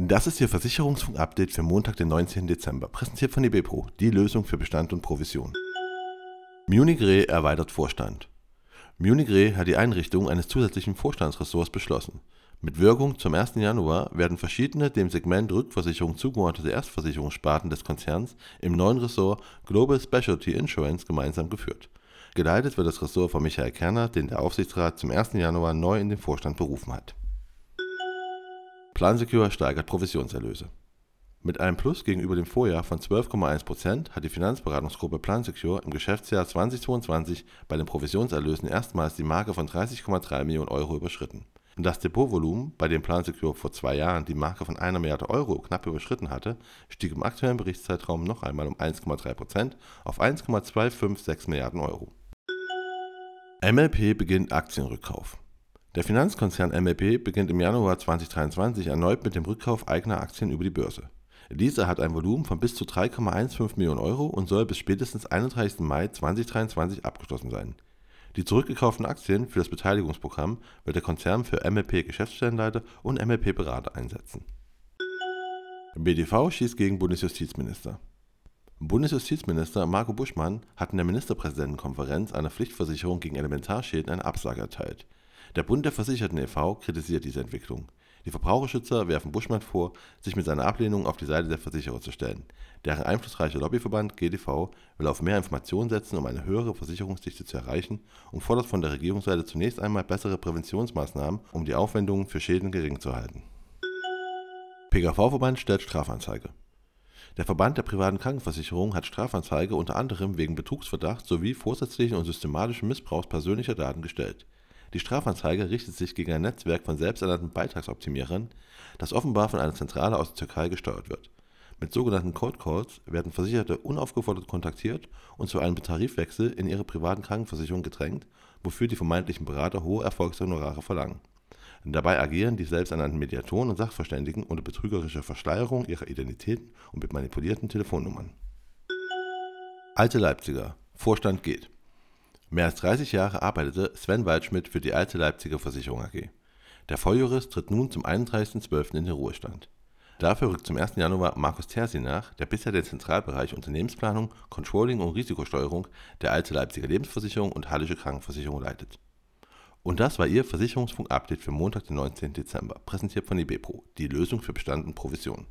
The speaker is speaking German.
Das ist Ihr Versicherungsfunk-Update für Montag, den 19. Dezember, präsentiert von eBepro, die Lösung für Bestand und Provision. Munich Re erweitert Vorstand. Munich Re hat die Einrichtung eines zusätzlichen Vorstandsressorts beschlossen. Mit Wirkung zum 1. Januar werden verschiedene dem Segment Rückversicherung zugeordnete Erstversicherungssparten des Konzerns im neuen Ressort Global Specialty Insurance gemeinsam geführt. Geleitet wird das Ressort von Michael Kerner, den der Aufsichtsrat zum 1. Januar neu in den Vorstand berufen hat. PlanSecure steigert Provisionserlöse. Mit einem Plus gegenüber dem Vorjahr von 12,1% hat die Finanzberatungsgruppe PlanSecure im Geschäftsjahr 2022 bei den Provisionserlösen erstmals die Marke von 30,3 Millionen Euro überschritten. Das Depotvolumen, bei dem PlanSecure vor zwei Jahren die Marke von einer Milliarde Euro knapp überschritten hatte, stieg im aktuellen Berichtszeitraum noch einmal um 1,3% auf 1,256 Milliarden Euro. MLP beginnt Aktienrückkauf. Der Finanzkonzern MLP beginnt im Januar 2023 erneut mit dem Rückkauf eigener Aktien über die Börse. Dieser hat ein Volumen von bis zu 3,15 Millionen Euro und soll bis spätestens 31. Mai 2023 abgeschlossen sein. Die zurückgekauften Aktien für das Beteiligungsprogramm wird der Konzern für MLP Geschäftsstellenleiter und MLP Berater einsetzen. BDV schießt gegen Bundesjustizminister. Bundesjustizminister Marco Buschmann hat in der Ministerpräsidentenkonferenz einer Pflichtversicherung gegen Elementarschäden eine Absage erteilt. Der Bund der Versicherten e.V. kritisiert diese Entwicklung. Die Verbraucherschützer werfen Buschmann vor, sich mit seiner Ablehnung auf die Seite der Versicherer zu stellen. Deren einflussreicher Lobbyverband GDV will auf mehr Informationen setzen, um eine höhere Versicherungsdichte zu erreichen und fordert von der Regierungsseite zunächst einmal bessere Präventionsmaßnahmen, um die Aufwendungen für Schäden gering zu halten. PKV-Verband stellt Strafanzeige. Der Verband der privaten Krankenversicherung hat Strafanzeige unter anderem wegen Betrugsverdacht sowie vorsätzlichen und systematischen Missbrauchs persönlicher Daten gestellt. Die Strafanzeige richtet sich gegen ein Netzwerk von selbsternannten Beitragsoptimierern, das offenbar von einer Zentrale aus der Türkei gesteuert wird. Mit sogenannten Cold Calls werden Versicherte unaufgefordert kontaktiert und zu einem Tarifwechsel in ihre privaten Krankenversicherungen gedrängt, wofür die vermeintlichen Berater hohe Erfolgshonorare verlangen. Dabei agieren die selbsternannten Mediatoren und Sachverständigen unter betrügerischer Verschleierung ihrer Identitäten und mit manipulierten Telefonnummern. Alte Leipziger. Vorstand geht. Mehr als 30 Jahre arbeitete Sven Waldschmidt für die Alte Leipziger Versicherung AG. Der Volljurist tritt nun zum 31.12. in den Ruhestand. Dafür rückt zum 1. Januar Markus Tersi nach, der bisher den Zentralbereich Unternehmensplanung, Controlling und Risikosteuerung der Alte Leipziger Lebensversicherung und Hallische Krankenversicherung leitet. Und das war Ihr Versicherungsfunk-Update für Montag, den 19. Dezember, präsentiert von eBepro, die Lösung für Bestand und Provision.